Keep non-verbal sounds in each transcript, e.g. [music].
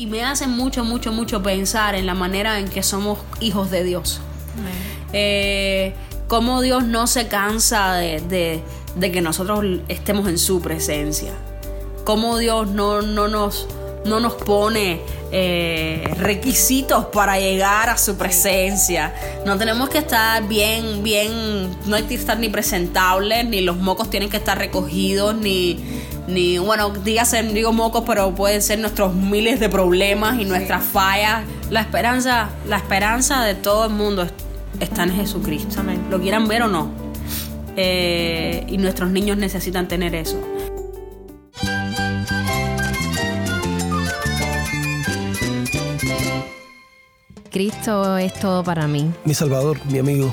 y me hace mucho, mucho, mucho pensar en la manera en que somos hijos de Dios. Eh, cómo Dios no se cansa de, que nosotros estemos en su presencia. Cómo Dios no, no, nos, no nos pone eh, requisitos para llegar a su presencia. No tenemos que estar bien, bien, no hay que estar ni presentables, ni los mocos tienen que estar recogidos, ni, ni bueno, dígase, digo mocos, pero pueden ser nuestros miles de problemas y nuestras fallas. La esperanza, la esperanza de todo el mundo está en Jesucristo. Lo quieran ver o no. Eh, y nuestros niños necesitan tener eso. Cristo es todo para mí. Mi Salvador, mi amigo,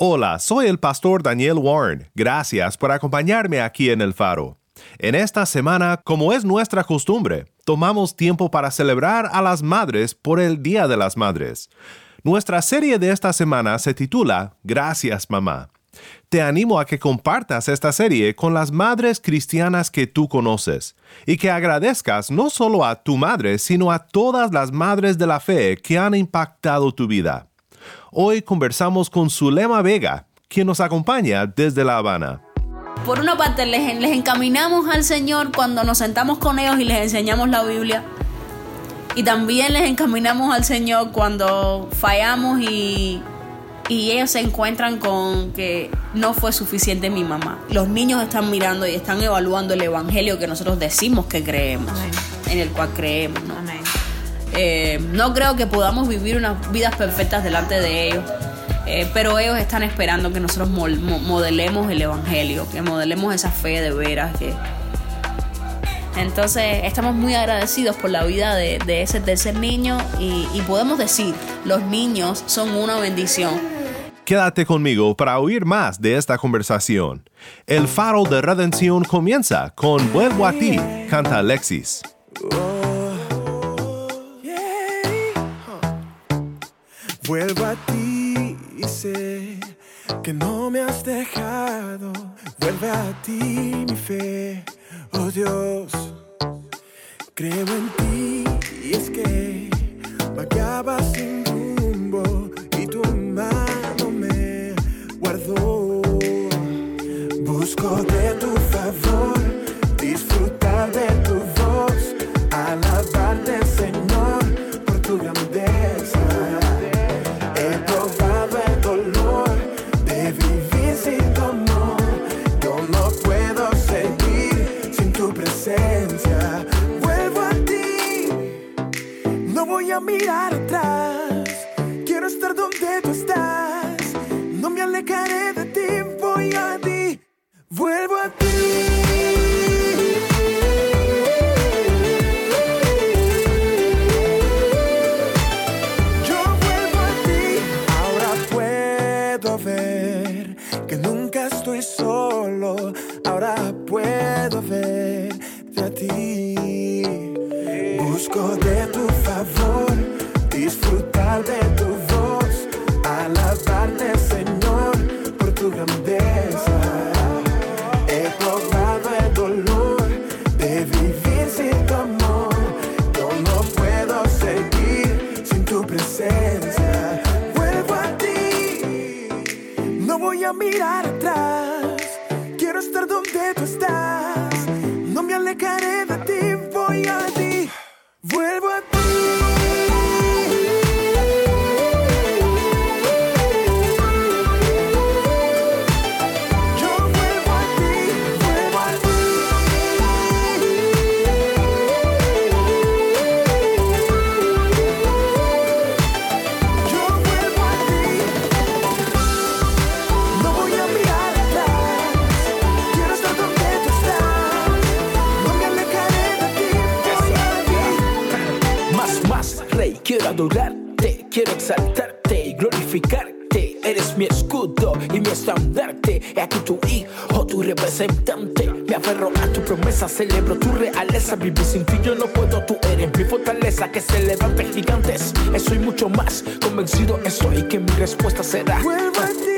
Hola, soy el pastor Daniel Warren. Gracias por acompañarme aquí en el faro. En esta semana, como es nuestra costumbre, tomamos tiempo para celebrar a las madres por el Día de las Madres. Nuestra serie de esta semana se titula Gracias mamá. Te animo a que compartas esta serie con las madres cristianas que tú conoces y que agradezcas no solo a tu madre, sino a todas las madres de la fe que han impactado tu vida. Hoy conversamos con Zulema Vega, quien nos acompaña desde La Habana. Por una parte, les, encaminamos al Señor cuando nos sentamos con ellos y les enseñamos la Biblia. Y también les encaminamos al Señor cuando fallamos y, y ellos se encuentran con que no fue suficiente mi mamá. Los niños están mirando y están evaluando el Evangelio que nosotros decimos que creemos, en el cual creemos. ¿no? Eh, no creo que podamos vivir unas vidas perfectas delante de ellos. Eh, pero ellos están esperando que nosotros modelemos el Evangelio, que modelemos esa fe de veras. Que... Entonces estamos muy agradecidos por la vida de, ese tercer niño y, y podemos decir, los niños son una bendición. Quédate conmigo para oír más de esta conversación. El faro de redención comienza con Vuelvo a ti, canta Alexis. Vuelvo a ti y sé que no me has dejado. Vuelve a ti mi fe, oh Dios. Creo en ti y es que vagaba sin rumbo y tu mano me guardó. Busco de tu celebro tu realeza. Vivir sin ti yo no puedo, tú eres mi fortaleza. Que se levante gigantes. Eso y mucho más. Convencido estoy que mi respuesta será. Vuelvo a ti.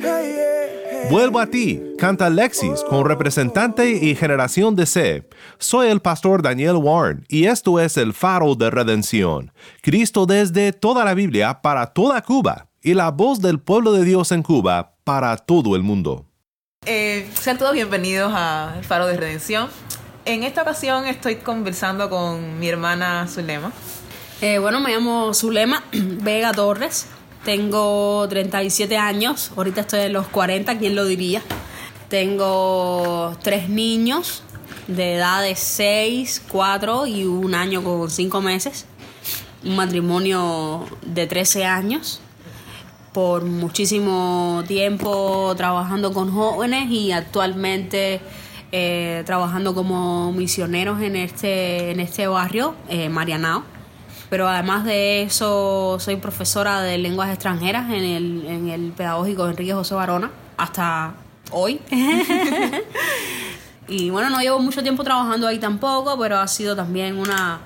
Hey, hey. Vuelvo a ti, canta Alexis con representante y generación de C. Soy el pastor Daniel Warren y esto es el faro de redención. Cristo desde toda la Biblia para toda Cuba y la voz del pueblo de Dios en Cuba para todo el mundo. Eh, sean todos bienvenidos a Faro de Redención. En esta ocasión estoy conversando con mi hermana Zulema. Eh, bueno, me llamo Zulema [clears throat] Vega Torres. Tengo 37 años. Ahorita estoy en los 40, ¿quién lo diría? Tengo tres niños de edad de 6, 4 y un año con 5 meses. Un matrimonio de 13 años. Por muchísimo tiempo trabajando con jóvenes y actualmente eh, trabajando como misioneros en este, en este barrio, eh, Marianao pero además de eso soy profesora de lenguas extranjeras en el, en el pedagógico Enrique José Barona hasta hoy. [laughs] y bueno, no llevo mucho tiempo trabajando ahí tampoco, pero ha sido también una,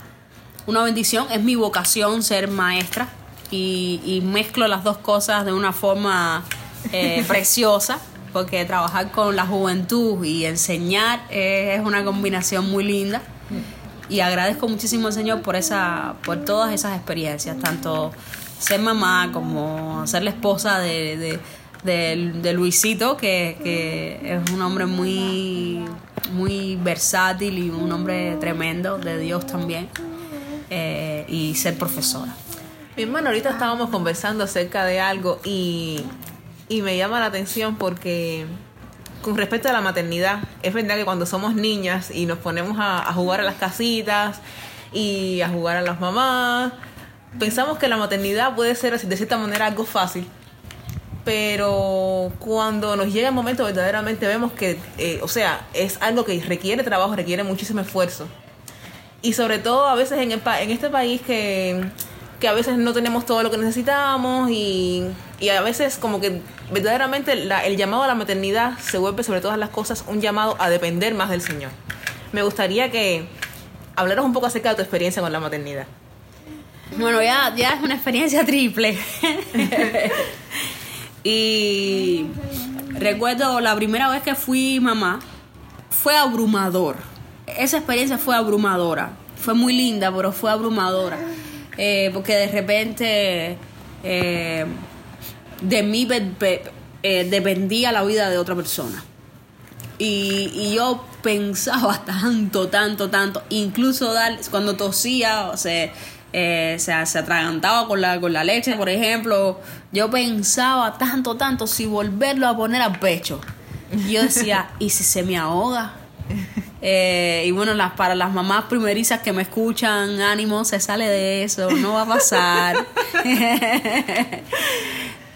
una bendición. Es mi vocación ser maestra y, y mezclo las dos cosas de una forma eh, [laughs] preciosa. Porque trabajar con la juventud y enseñar es una combinación muy linda y agradezco muchísimo al Señor por esa por todas esas experiencias tanto ser mamá como ser la esposa de, de, de, de Luisito que, que, es un hombre muy muy versátil y un hombre tremendo de Dios también eh, y ser profesora mi hermano ahorita estábamos conversando acerca de algo y, y me llama la atención porque con respecto a la maternidad, es verdad que cuando somos niñas y nos ponemos a, jugar a las casitas y a jugar a las mamás, pensamos que la maternidad puede ser de cierta manera algo fácil. Pero cuando nos llega el momento verdaderamente vemos que, eh, o sea, es algo que requiere trabajo, requiere muchísimo esfuerzo. Y sobre todo a veces en, el en este país que, que a veces no tenemos todo lo que necesitamos y, y a veces como que verdaderamente la, el llamado a la maternidad se vuelve sobre todas las cosas un llamado a depender más del Señor. Me gustaría que hablaras un poco acerca de tu experiencia con la maternidad. Bueno, ya, ya es una experiencia triple. [laughs] y recuerdo la primera vez que fui mamá, fue abrumador. Esa experiencia fue abrumadora. Fue muy linda, pero fue abrumadora. Eh, porque de repente eh, de mí eh, dependía la vida de otra persona. Y, yo pensaba [laughs] tanto, tanto, tanto, incluso dar, cuando tosía, o sea, eh, se, se, atragantaba con la, con la leche, por ejemplo, yo pensaba tanto, tanto, si volverlo a poner al pecho. Yo decía, [laughs] ¿y si se me ahoga? Eh, y bueno, las, para las mamás primerizas que me escuchan, ánimo, se sale de eso, no va a pasar. [laughs]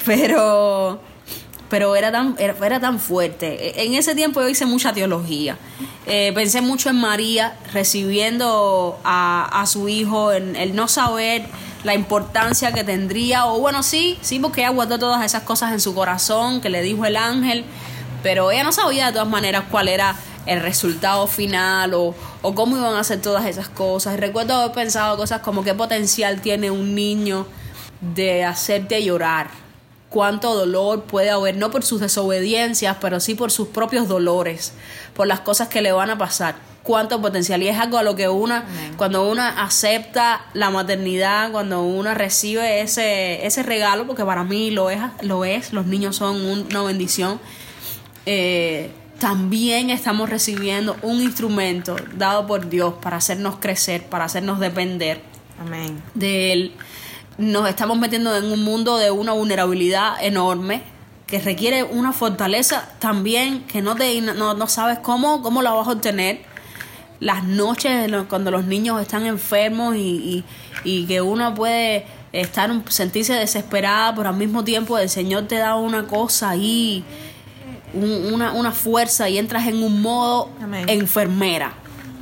pero pero era tan, era, era, tan fuerte. En ese tiempo yo hice mucha teología. Eh, pensé mucho en María recibiendo a, a su hijo, en el no saber la importancia que tendría, o bueno, sí, sí, porque ella guardó todas esas cosas en su corazón, que le dijo el ángel, pero ella no sabía de todas maneras cuál era el resultado final o, o cómo iban a hacer todas esas cosas. Recuerdo haber pensado cosas como qué potencial tiene un niño de hacerte llorar cuánto dolor puede haber, no por sus desobediencias, pero sí por sus propios dolores, por las cosas que le van a pasar. Cuánto potencial. Y es algo a lo que una, cuando una acepta la maternidad, cuando una recibe ese, ese regalo, porque para mí lo es, lo es los niños son una bendición, eh, también estamos recibiendo un instrumento dado por Dios para hacernos crecer, para hacernos depender Amén. de Él nos estamos metiendo en un mundo de una vulnerabilidad enorme que requiere una fortaleza también que no, te, no, no sabes cómo, cómo la vas a obtener. Las noches cuando los niños están enfermos y, y, y que uno puede estar sentirse desesperada, pero al mismo tiempo el Señor te da una cosa ahí, un, una, una fuerza y entras en un modo Amén. enfermera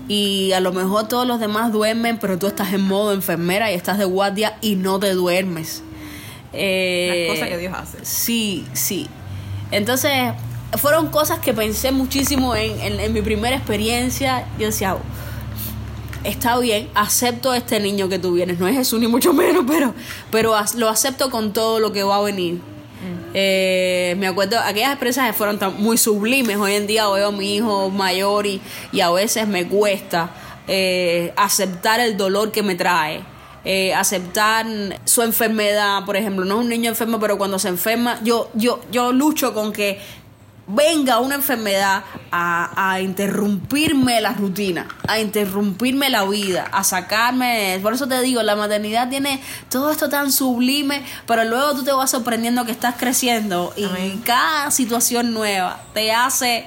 y a lo mejor todos los demás duermen, pero tú estás en modo enfermera y estás de guardia y no te duermes. Eh, Las cosas que Dios hace. Sí, sí. Entonces, fueron cosas que pensé muchísimo en, en- en mi primera experiencia. Yo decía, está bien, acepto este niño que tú vienes. No es Jesús ni mucho menos, pero, pero lo acepto con todo lo que va a venir. Eh, me acuerdo, aquellas experiencias fueron tan- muy sublimes. Hoy en día veo a mi hijo mayor y, y a veces me cuesta eh, aceptar el dolor que me trae. eh, aceptar su enfermedad, por ejemplo, no es un niño enfermo, pero cuando se enferma, yo, yo, yo lucho con que venga una enfermedad a, a interrumpirme la rutina, a interrumpirme la vida, a sacarme. Por eso te digo, la maternidad tiene todo esto tan sublime, pero luego tú te vas sorprendiendo que estás creciendo y cada situación nueva te hace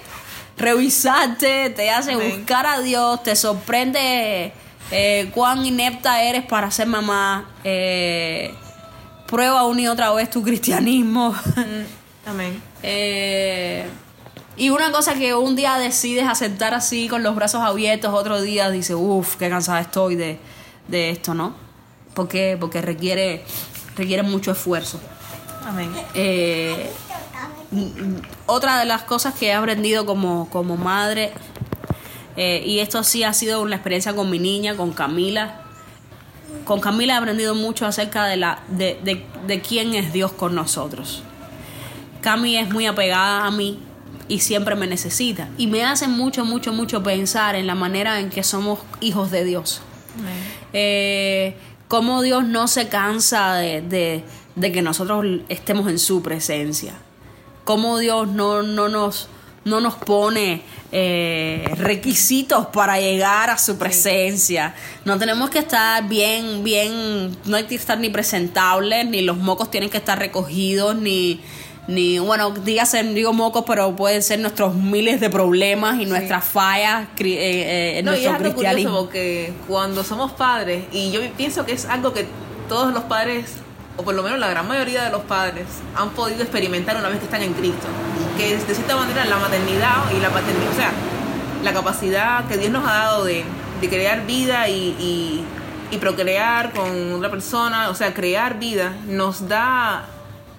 revisarte, te hace Amén. buscar a Dios, te sorprende eh, cuán inepta eres para ser mamá. eh, prueba una y otra vez tu cristianismo. [laughs] Amén. Eh, y una cosa que un día decides aceptar así con los brazos abiertos, otro día dices, uff, qué cansada estoy de, de esto, ¿no? Porque, porque requiere, requiere mucho esfuerzo. Amén. Eh, mm, mm, otra de las cosas que he aprendido como, como madre, eh, y esto sí ha sido una experiencia con mi niña, con Camila. Con Camila he aprendido mucho acerca de, la, de, de, de quién es Dios con nosotros. Cami es muy apegada a mí y siempre me necesita. Y me hace mucho, mucho, mucho pensar en la manera en que somos hijos de Dios. Eh, cómo Dios no se cansa de, de- de que nosotros estemos en su presencia. Cómo Dios no, no, nos, no nos pone eh, requisitos para llegar a su presencia. No tenemos que estar bien, bien, no hay que estar ni presentables, ni los mocos tienen que estar recogidos, ni, ni bueno, dígase, digo mocos, pero pueden ser nuestros miles de problemas y nuestras fallas eh, eh, en No, y es nuestro algo curioso cristianismo. porque cuando somos padres, y yo pienso que es algo que todos los padres, o por lo menos la gran mayoría de los padres, han podido experimentar una vez que están en Cristo. Que de cierta manera la maternidad y la paternidad, o sea, la capacidad que Dios nos ha dado de, de crear vida y, y- y procrear con otra persona, o sea, crear vida, nos da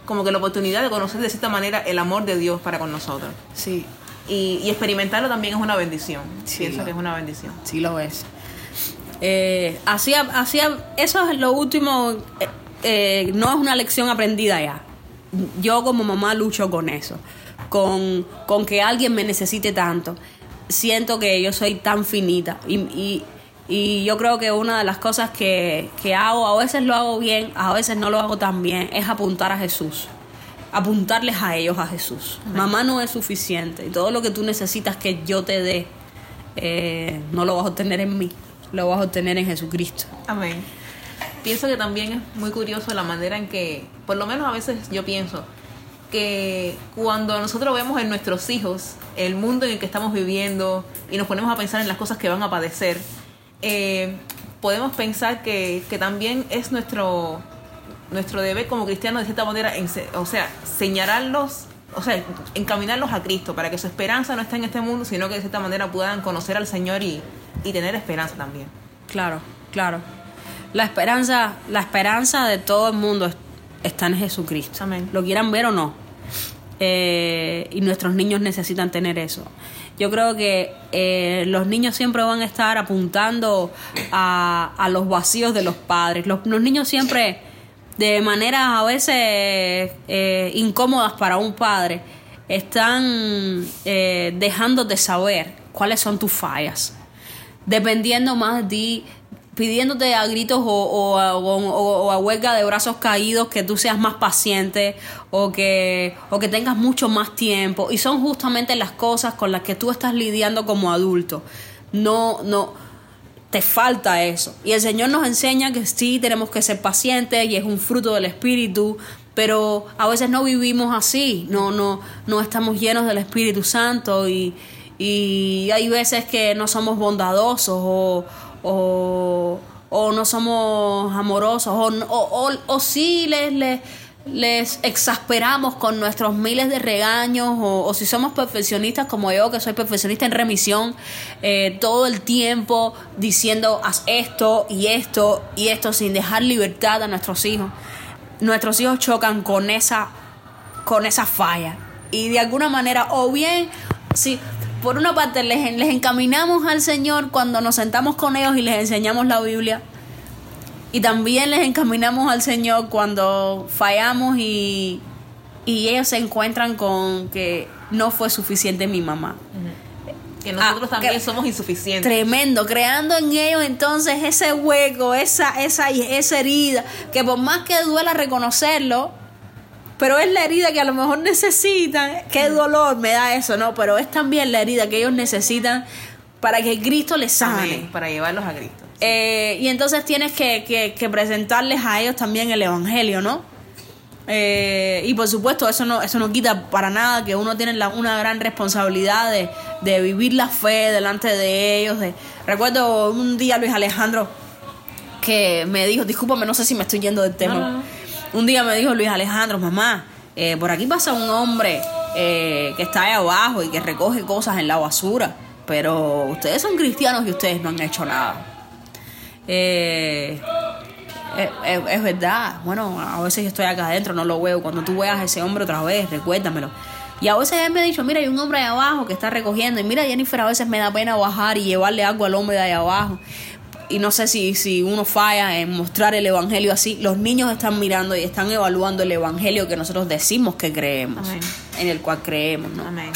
como que la oportunidad de conocer de cierta manera el amor de Dios para con nosotros. Sí, Y, y experimentarlo también es una bendición. Sí. Pienso que es una bendición. sí lo es. Eh, hacía, hacía, eso es lo último, eh, eh, no es una lección aprendida ya. Yo como mamá lucho con eso, con, con que alguien me necesite tanto. Siento que yo soy tan finita y, y- y yo creo que una de las cosas que, que hago, a veces lo hago bien, a veces no lo hago tan bien, es apuntar a Jesús. Apuntarles a ellos a Jesús. Mamá no es suficiente y todo lo que tú necesitas que yo te dé, eh, no lo vas a obtener en mí, lo vas a obtener en Jesucristo. Amén. Pienso que también es muy curioso la manera en que, por lo menos a veces yo pienso, que cuando nosotros vemos en nuestros hijos el mundo en el que estamos viviendo y nos ponemos a pensar en las cosas que van a padecer, eh, podemos pensar que, que también es nuestro, nuestro deber como cristianos de cierta manera, en o sea, señalarlos, o sea, encaminarlos a Cristo para que su esperanza no esté en este mundo, sino que de cierta manera puedan conocer al Señor y, y tener esperanza también. Claro, claro. La esperanza, la esperanza de todo el mundo es- está en Jesucristo. Amén. Lo quieran ver o no. Eh, y nuestros niños necesitan tener eso. Yo creo que eh, los niños siempre van a estar apuntando a, a los vacíos de los padres. Los, los niños siempre, de maneras a veces eh, incómodas para un padre, están eh, dejándote saber cuáles son tus fallas dependiendo más de pidiéndote a gritos o, a- o- huelga de brazos caídos que tú seas más paciente o que, o que tengas mucho más tiempo. Y son justamente las cosas con las que tú estás lidiando como adulto. No, no, te falta eso. Y el Señor nos enseña que sí tenemos que ser pacientes y es un fruto del Espíritu, pero a veces no vivimos así, no, no, no estamos llenos del Espíritu Santo y, y hay veces que no somos bondadosos o, o, o no somos amorosos o, o, o- sí les, les, les exasperamos con nuestros miles de regaños o, si somos perfeccionistas como yo que soy perfeccionista en remisión eh, todo el tiempo diciendo haz esto y esto y esto sin dejar libertad a nuestros hijos nuestros hijos chocan con esa, con esa falla. Y de alguna manera, o bien, si por una parte les, les encaminamos al Señor cuando nos sentamos con ellos y les enseñamos la Biblia, y también les encaminamos al Señor cuando fallamos y, y ellos se encuentran con que no fue suficiente mi mamá. Que nosotros Ah, también que- somos insuficientes. Tremendo, creando en ellos entonces ese hueco, esa, esa, esa herida, que por más que duela reconocerlo, pero es la herida que a lo mejor necesitan. Qué dolor me da eso, ¿no? Pero es también la herida que ellos necesitan para que Cristo les sane. Amén, para llevarlos a Cristo. Eh, y entonces tienes que, que- que presentarles a ellos también el Evangelio, ¿no? Eh, y por supuesto, eso no, eso no quita para nada que uno tiene la- una gran responsabilidad de, de vivir la fe delante de ellos. De, recuerdo un día Luis Alejandro que me dijo, discúlpame, no sé si me estoy yendo del tema. No, no, no. Un día me dijo Luis Alejandro, mamá, eh, por aquí pasa un hombre eh, que está ahí abajo y que recoge cosas en la basura, pero ustedes son cristianos y ustedes no han hecho nada. Eh, es, es- es verdad. Bueno, a veces yo estoy acá adentro, no lo veo. Cuando tú veas a ese hombre otra vez, recuérdamelo. Y a veces él me ha dicho, mira, hay un hombre ahí abajo que está recogiendo. Y mira, Jennifer, a veces me da pena bajar y llevarle algo al hombre de ahí abajo. Y no sé si, si uno falla en mostrar el evangelio así. Los niños están mirando y están evaluando el evangelio que nosotros decimos que creemos. Amén. En el cual creemos, ¿no? Amén.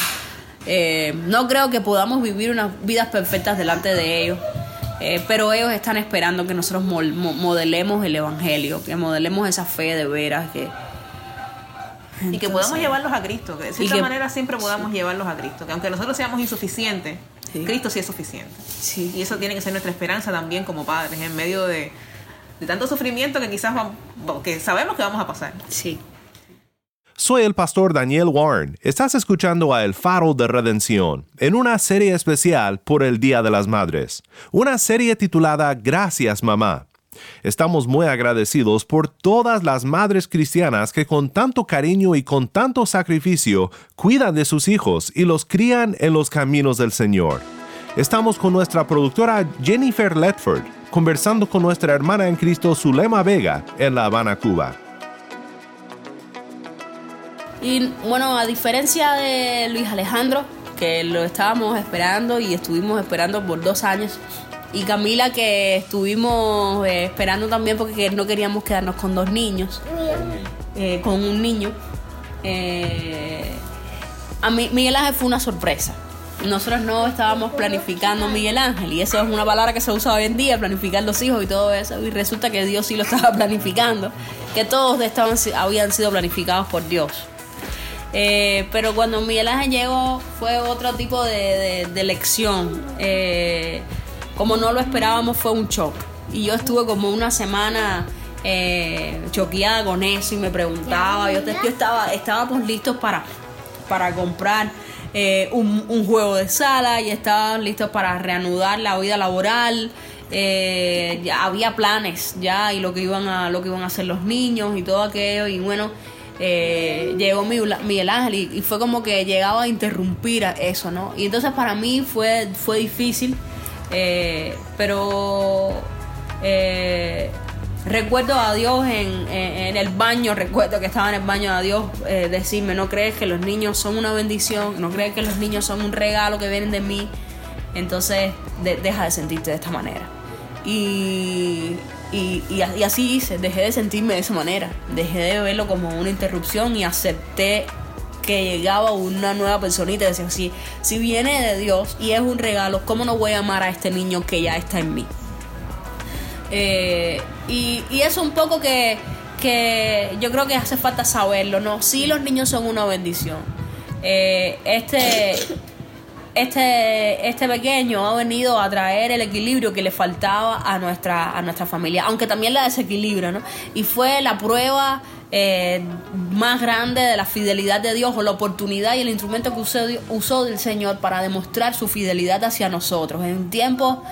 Eh, no creo que podamos vivir unas vidas perfectas delante de ellos, eh, pero ellos están esperando que nosotros modelemos el Evangelio, que modelemos esa fe de veras. Que, y que podamos llevarlos a Cristo, que de cierta que- manera siempre podamos llevarlos a Cristo, que aunque nosotros seamos insuficientes, Sí. Cristo sí es suficiente. Sí. Y eso tiene que ser nuestra esperanza también como padres, en medio de, de tanto sufrimiento que quizás vamos, que sabemos que vamos a pasar. Sí. Soy el pastor Daniel Warren. Estás escuchando a El Faro de Redención en una serie especial por el Día de las Madres, una serie titulada Gracias Mamá. Estamos muy agradecidos por todas las madres cristianas que con tanto cariño y con tanto sacrificio cuidan de sus hijos y los crían en los caminos del Señor. Estamos con nuestra productora Jennifer Ledford, conversando con nuestra hermana en Cristo Zulema Vega en La Habana, Cuba. Y bueno, a diferencia de Luis Alejandro, que lo estábamos esperando y estuvimos esperando por dos años, y Camila, que estuvimos eh, esperando también porque no queríamos quedarnos con dos niños, eh, con un niño, eh, a mí Miguel Ángel fue una sorpresa. Nosotros no estábamos planificando Miguel Ángel, y eso es una palabra que se usa hoy en día, planificar los hijos y todo eso, y resulta que Dios sí lo estaba [laughs] planificando, que todos estaban, habían sido planificados por Dios. Eh, pero cuando Miguel Ángel llegó fue otro tipo de, de- de lección. Eh, como no lo esperábamos fue un shock. Y yo estuve como una semana eh, choqueada con eso y me preguntaba, yo, estaba, estábamos listos para, para comprar eh, un, juego de sala y estábamos listos para reanudar la vida laboral. Eh, ya había planes ya y lo que iban a lo que iban a hacer los niños y todo aquello y bueno eh, llegó Miguel Ángel y, y fue como que llegaba a interrumpir a eso, ¿no? Y entonces para mí fue, fue difícil, eh, pero eh, recuerdo a Dios en, en- el baño, recuerdo que estaba en el baño a Dios eh, decirme, no crees que los niños son una bendición, no crees que los niños son un regalo que vienen de mí, entonces de- deja de sentirte de esta manera. Y, y, y así hice, dejé de sentirme de esa manera, dejé de verlo como una interrupción y acepté que llegaba una nueva personita y decía, si, si viene de Dios y es un regalo, ¿cómo no voy a amar a este niño que ya está en mí? Eh, y, y eso un poco que, que yo creo que hace falta saberlo, ¿no? Sí, los niños son una bendición. Eh, este, este, este pequeño ha venido a traer el equilibrio que le faltaba a nuestra, a nuestra familia, aunque también la desequilibra, ¿no? Y fue la prueba eh, más grande de la fidelidad de Dios o la oportunidad y el instrumento que usó, usó del Señor para demostrar su fidelidad hacia nosotros. En un tiempo,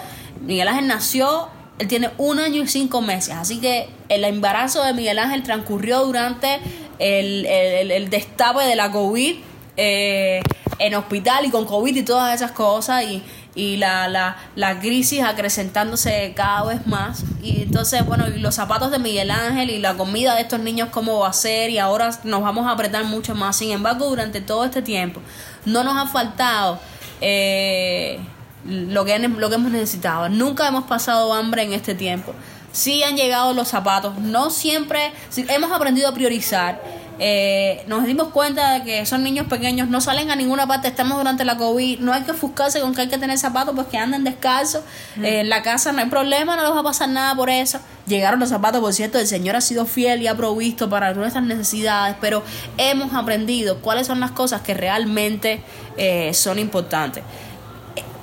Miguel Ángel nació, él tiene un año y cinco meses, así que el embarazo de Miguel Ángel transcurrió durante el, el, el destape de la COVID eh, en hospital y con COVID y todas esas cosas. Y, y la, la, la crisis acrecentándose cada vez más. Y entonces, bueno, y los zapatos de Miguel Ángel y la comida de estos niños, cómo va a ser, y ahora nos vamos a apretar mucho más. Sin embargo, durante todo este tiempo, no nos ha faltado eh, lo, que, lo que hemos necesitado. Nunca hemos pasado hambre en este tiempo. Sí han llegado los zapatos, no siempre, hemos aprendido a priorizar. Eh, nos dimos cuenta de que son niños pequeños, no salen a ninguna parte, estamos durante la COVID, no hay que ofuscarse con que hay que tener zapatos, pues que anden descalzos. Eh, en la casa no hay problema, no les va a pasar nada por eso. Llegaron los zapatos, por cierto, el Señor ha sido fiel y ha provisto para nuestras necesidades, pero hemos aprendido cuáles son las cosas que realmente eh, son importantes.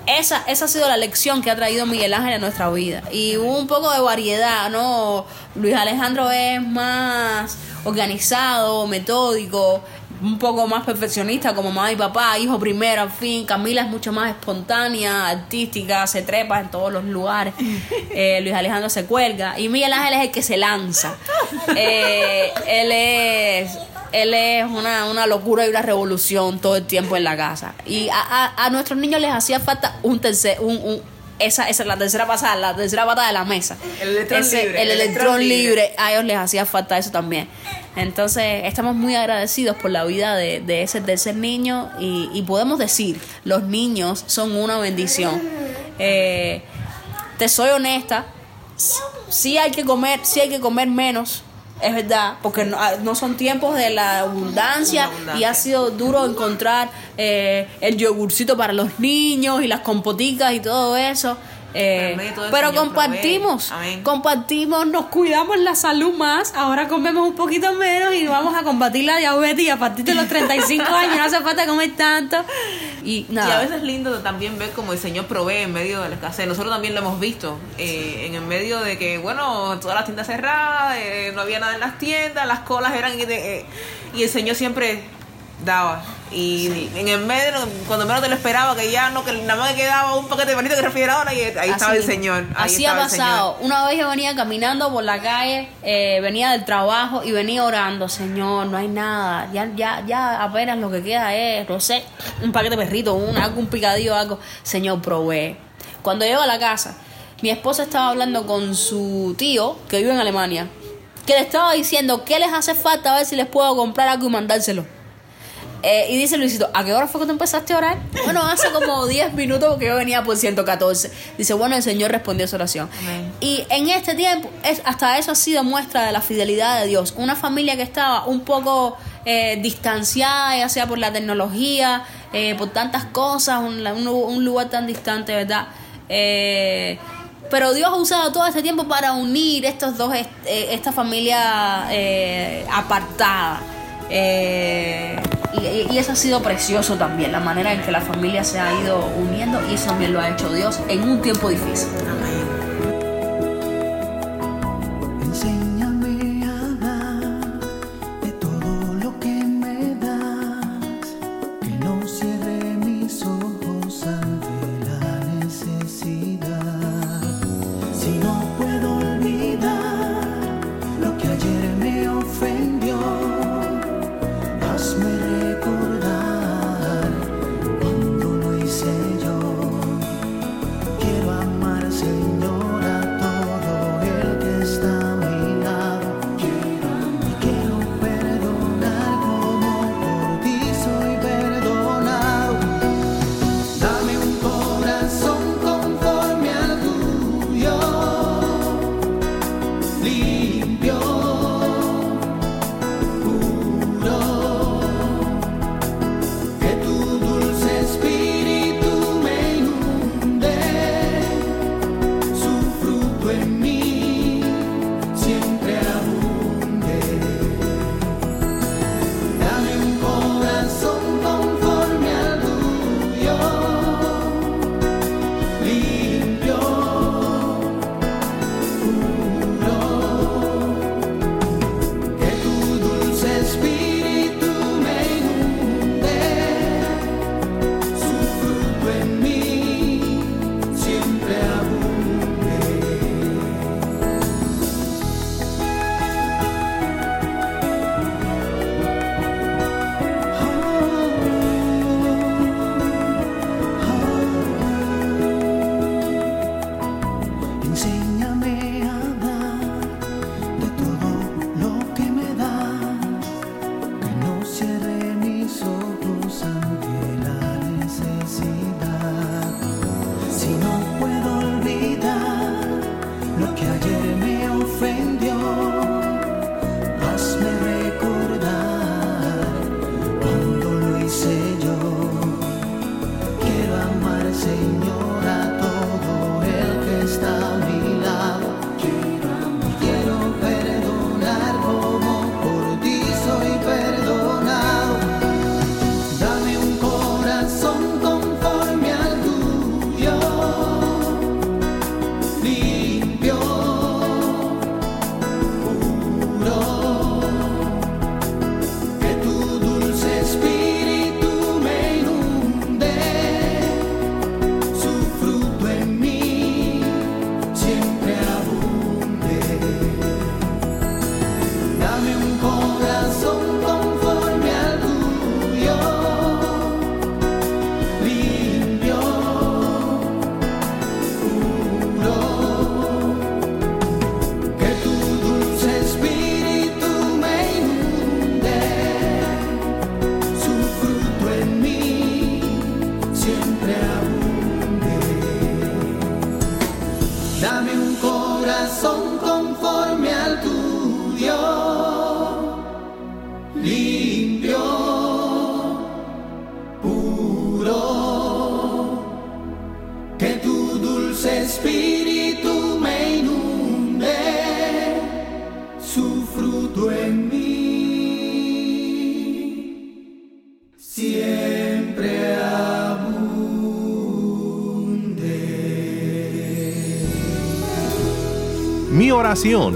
Esa, esa ha sido la lección que ha traído Miguel Ángel a nuestra vida. Y hubo un poco de variedad, ¿no? Luis Alejandro es más organizado, metódico, un poco más perfeccionista como mamá y papá, hijo primero, al fin. Camila es mucho más espontánea, artística, se trepa en todos los lugares. [laughs] Eh, Luis Alejandro se cuelga. Y Miguel Ángel es el que se lanza. Eh, él es él es una, una, locura y una revolución todo el tiempo en la casa. Y a, a, a nuestros niños les hacía falta un tercer, un, un, esa, esa es la tercera pasada, la tercera pata de la mesa. El electrón Ese- libre. El, electrón libre. A ellos les hacía falta eso también. Entonces, estamos muy agradecidos por la vida de, de ese tercer niño y, y podemos decir, los niños son una bendición. Eh, te soy honesta, sí hay que comer, sí hay que comer menos, es verdad, porque no, ah, no son tiempos de la abundancia, abundancia. y ha sido duro encontrar eh, el yogurcito para los niños y las compoticas y todo eso. Eh, Pero todo compartimos, compartimos, nos cuidamos la salud más, ahora comemos un poquito menos y vamos a combatir la diabetes y a partir de los 35 años no hace falta comer tanto. Y a veces es lindo también ver como el Señor provee en medio de la escasez. Nosotros también lo hemos visto. eh, en el medio de que, bueno, todas las tiendas cerradas, eh, no había nada en las tiendas, las colas eran. eh, y el Señor siempre daba. Y en el medio, cuando menos te lo esperaba, que ya no, que nada más que quedaba un paquete de panito que refrigeradora y ahí estaba el Señor. Ahí así ha pasado. Una vez yo venía caminando por la calle, eh, venía del trabajo y venía orando, Señor, no hay nada, ya, ya, ya apenas lo que queda es, no sé, un paquete de perrito, un, algo, un picadillo, algo. Señor, provee. Cuando llego a la casa, mi esposa estaba hablando con su tío, que vive en Alemania, que le estaba diciendo qué les hace falta, a ver si les puedo comprar algo y mandárselo. Eh, y dice Luisito, ¿a qué hora fue que tú empezaste a orar? Bueno, hace como [laughs] 10 minutos porque yo venía por 114. Dice, bueno, el Señor respondió a esa oración. Amén. Y en este tiempo, es, hasta eso ha sido muestra de la fidelidad de Dios. Una familia que estaba un poco eh, distanciada, ya sea por la tecnología, eh, por tantas cosas, un, un- un lugar tan distante, ¿verdad? Eh, pero Dios ha usado todo este tiempo para unir estos dos, est- esta familia eh, apartada. Eh, y, eso ha sido precioso también, la manera en que la familia se ha ido uniendo y eso también lo ha hecho Dios en un tiempo difícil.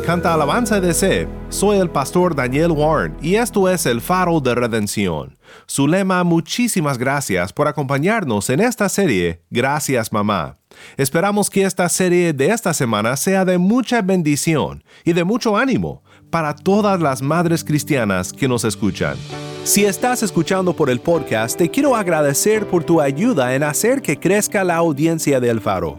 Canta alabanza de C. Soy el pastor Daniel Warren y esto es el faro de redención. Su lema, muchísimas gracias por acompañarnos en esta serie, Gracias Mamá. Esperamos que esta serie de esta semana sea de mucha bendición y de mucho ánimo para todas las madres cristianas que nos escuchan. Si estás escuchando por el podcast, te quiero agradecer por tu ayuda en hacer que crezca la audiencia del faro.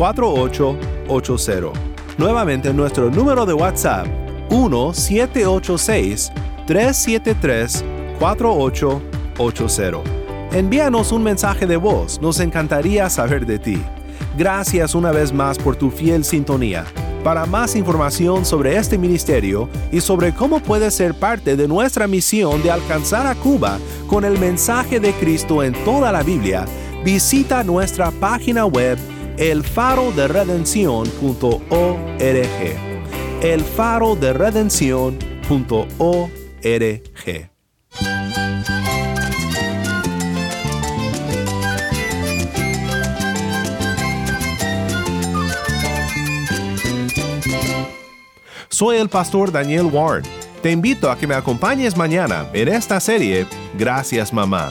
4880. Nuevamente nuestro número de WhatsApp 1786 373 4880. Envíanos un mensaje de voz, nos encantaría saber de ti. Gracias una vez más por tu fiel sintonía. Para más información sobre este ministerio y sobre cómo puedes ser parte de nuestra misión de alcanzar a Cuba con el mensaje de Cristo en toda la Biblia, visita nuestra página web elfaroderedención.org. elfaroderedención.org. Soy el pastor Daniel Warren. Te invito a que me acompañes mañana en esta serie Gracias Mamá.